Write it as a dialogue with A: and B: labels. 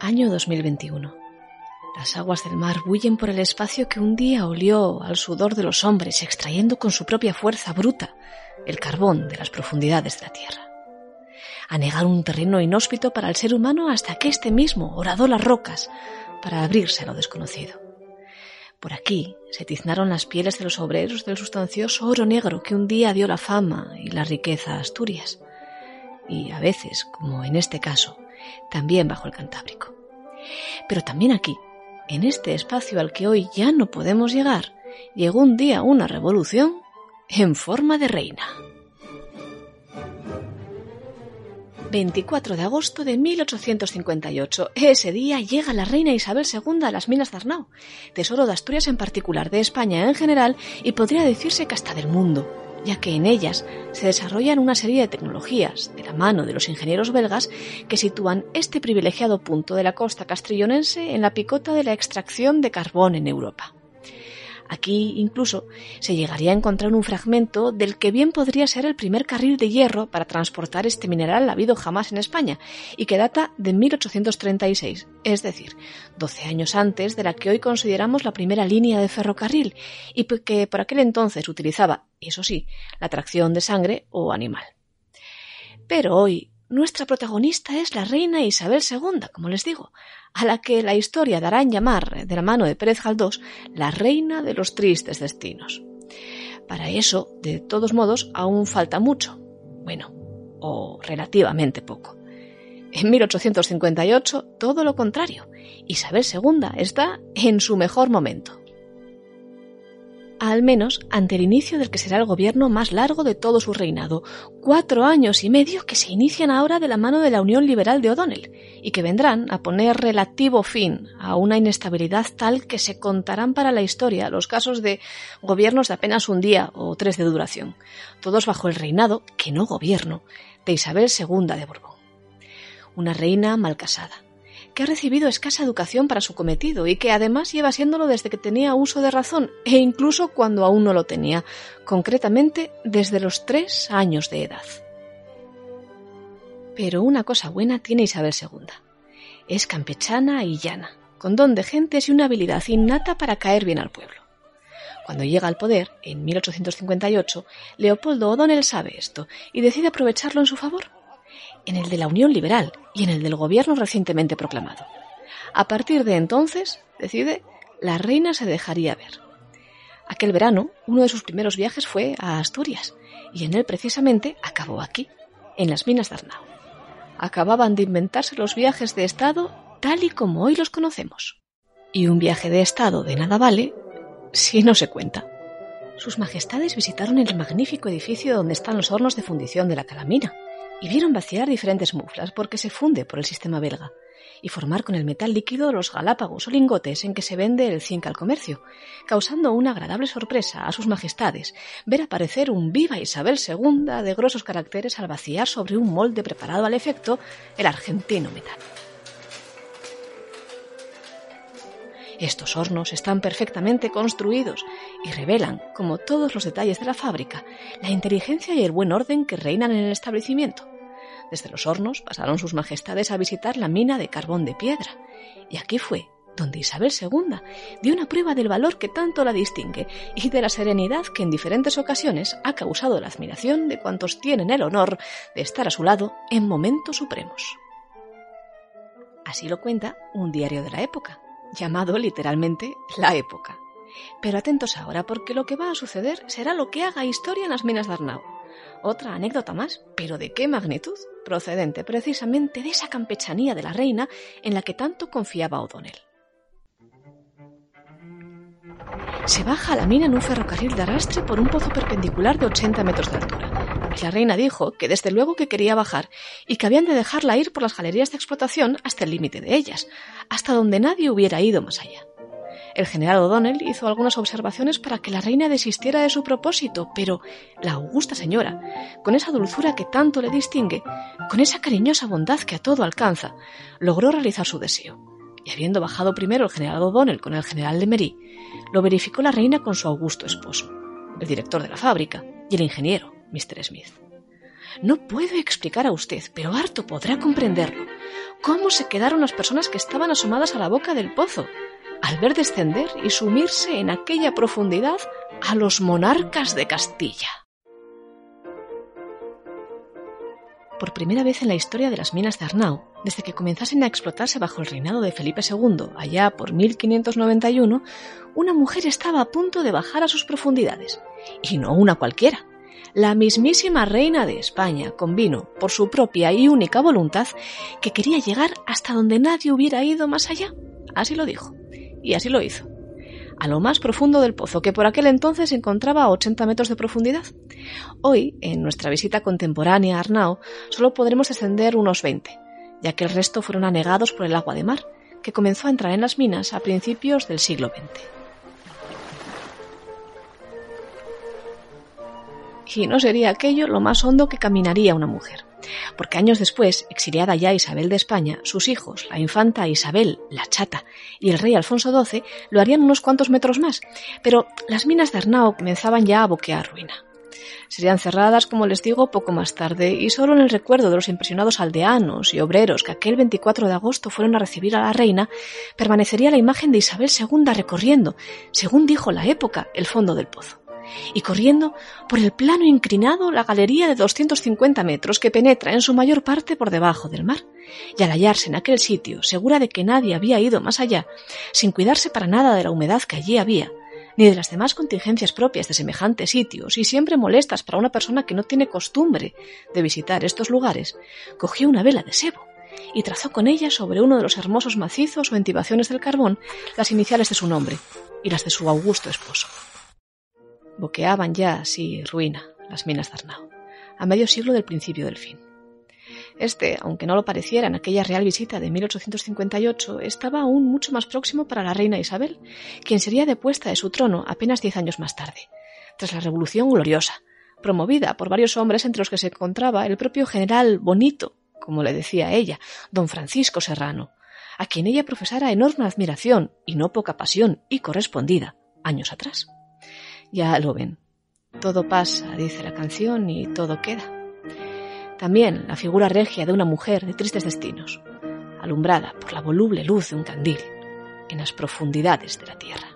A: Año 2021. Las aguas del mar bullen por el espacio que un día olió al sudor de los hombres, extrayendo con su propia fuerza bruta el carbón de las profundidades de la tierra. Anegar un terreno inhóspito para el ser humano hasta que éste mismo horadó las rocas para abrirse a lo desconocido. Por aquí se tiznaron las pieles de los obreros del sustancioso oro negro que un día dio la fama y la riqueza a Asturias, y a veces, como en este caso, también bajo el Cantábrico. Pero también aquí, en este espacio al que hoy ya no podemos llegar, llegó un día una revolución en forma de reina. 24 de agosto de 1858. Ese día llega la reina Isabel II a las minas de tesoro de Asturias en particular, de España en general y podría decirse que hasta del mundo, ya que en ellas se desarrollan una serie de tecnologías, de la mano de los ingenieros belgas, que sitúan este privilegiado punto de la costa castrillonense en la picota de la extracción de carbón en Europa. Aquí incluso se llegaría a encontrar un fragmento del que bien podría ser el primer carril de hierro para transportar este mineral habido jamás en España y que data de 1836, es decir, 12 años antes de la que hoy consideramos la primera línea de ferrocarril y que por aquel entonces utilizaba, eso sí, la tracción de sangre o animal. Pero hoy nuestra protagonista es la reina Isabel II, como les digo, a la que la historia dará en llamar, de la mano de Pérez Galdós, la reina de los tristes destinos. Para eso, de todos modos, aún falta mucho. Bueno, o relativamente poco. En 1858, todo lo contrario. Isabel II está en su mejor momento al menos ante el inicio del que será el gobierno más largo de todo su reinado, cuatro años y medio que se inician ahora de la mano de la Unión Liberal de O'Donnell y que vendrán a poner relativo fin a una inestabilidad tal que se contarán para la historia los casos de gobiernos de apenas un día o tres de duración, todos bajo el reinado, que no gobierno, de Isabel II de Borbón. Una reina mal casada, que ha recibido escasa educación para su cometido y que además lleva siéndolo desde que tenía uso de razón e incluso cuando aún no lo tenía, concretamente desde los tres años de edad. Pero una cosa buena tiene Isabel II. Es campechana y llana, con don de gentes y una habilidad innata para caer bien al pueblo. Cuando llega al poder, en 1858, Leopoldo O'Donnell sabe esto y decide aprovecharlo en su favor en el de la Unión Liberal y en el del gobierno recientemente proclamado. A partir de entonces, decide, la reina se dejaría ver. Aquel verano, uno de sus primeros viajes fue a Asturias, y en él precisamente acabó aquí, en las minas de Arnau. Acababan de inventarse los viajes de Estado tal y como hoy los conocemos. Y un viaje de Estado de nada vale si no se cuenta. Sus majestades visitaron el magnífico edificio donde están los hornos de fundición de la calamina, y vieron vaciar diferentes muflas porque se funde por el sistema belga y formar con el metal líquido los galápagos o lingotes en que se vende el zinc al comercio, causando una agradable sorpresa a sus majestades ver aparecer un viva Isabel II de grosos caracteres al vaciar sobre un molde preparado al efecto el argentino metal. Estos hornos están perfectamente construidos y revelan, como todos los detalles de la fábrica, la inteligencia y el buen orden que reinan en el establecimiento. Desde los hornos pasaron sus majestades a visitar la mina de carbón de piedra, y aquí fue donde Isabel II dio una prueba del valor que tanto la distingue y de la serenidad que en diferentes ocasiones ha causado la admiración de cuantos tienen el honor de estar a su lado en momentos supremos. Así lo cuenta un diario de la época, llamado literalmente La Época. Pero atentos ahora, porque lo que va a suceder será lo que haga historia en las minas de Arnau. Otra anécdota más, pero ¿de qué magnitud? Procedente precisamente de esa campechanía de la reina en la que tanto confiaba O'Donnell. Se baja a la mina en un ferrocarril de arrastre por un pozo perpendicular de 80 metros de altura. La reina dijo que desde luego que quería bajar y que habían de dejarla ir por las galerías de explotación hasta el límite de ellas, hasta donde nadie hubiera ido más allá. El general O'Donnell hizo algunas observaciones para que la reina desistiera de su propósito, pero la augusta señora, con esa dulzura que tanto le distingue, con esa cariñosa bondad que a todo alcanza, logró realizar su deseo. Y habiendo bajado primero el general O'Donnell con el general Lemery, lo verificó la reina con su augusto esposo, el director de la fábrica y el ingeniero, Mr. Smith. No puedo explicar a usted, pero harto podrá comprenderlo, cómo se quedaron las personas que estaban asomadas a la boca del pozo, al ver descender y sumirse en aquella profundidad a los monarcas de Castilla. Por primera vez en la historia de las minas de Arnau, desde que comenzasen a explotarse bajo el reinado de Felipe II, allá por 1591, una mujer estaba a punto de bajar a sus profundidades. Y no una cualquiera. La mismísima reina de España convino, por su propia y única voluntad, que quería llegar hasta donde nadie hubiera ido más allá. Así lo dijo. Y así lo hizo a lo más profundo del pozo, que por aquel entonces se encontraba a 80 metros de profundidad. Hoy, en nuestra visita contemporánea a Arnao, solo podremos descender unos 20, ya que el resto fueron anegados por el agua de mar, que comenzó a entrar en las minas a principios del siglo XX. Y no sería aquello lo más hondo que caminaría una mujer. Porque años después, exiliada ya Isabel de España, sus hijos, la infanta Isabel, la chata, y el rey Alfonso XII, lo harían unos cuantos metros más, pero las minas de Arnao comenzaban ya a boquear ruina. Serían cerradas, como les digo, poco más tarde, y solo en el recuerdo de los impresionados aldeanos y obreros que aquel 24 de agosto fueron a recibir a la reina, permanecería la imagen de Isabel II recorriendo, según dijo la época, el fondo del pozo y corriendo por el plano inclinado la galería de 250 metros que penetra en su mayor parte por debajo del mar. Y al hallarse en aquel sitio, segura de que nadie había ido más allá, sin cuidarse para nada de la humedad que allí había, ni de las demás contingencias propias de semejantes sitios y siempre molestas para una persona que no tiene costumbre de visitar estos lugares, cogió una vela de sebo y trazó con ella sobre uno de los hermosos macizos o entibaciones del carbón las iniciales de su nombre y las de su augusto esposo. Boqueaban ya, así, ruina, las minas de Arnau, a medio siglo del principio del fin. Este, aunque no lo pareciera en aquella real visita de 1858, estaba aún mucho más próximo para la reina Isabel, quien sería depuesta de su trono apenas diez años más tarde, tras la Revolución Gloriosa, promovida por varios hombres entre los que se encontraba el propio general Bonito, como le decía ella, don Francisco Serrano, a quien ella profesara enorme admiración y no poca pasión y correspondida años atrás. Ya lo ven. Todo pasa, dice la canción, y todo queda. También la figura regia de una mujer de tristes destinos, alumbrada por la voluble luz de un candil en las profundidades de la tierra.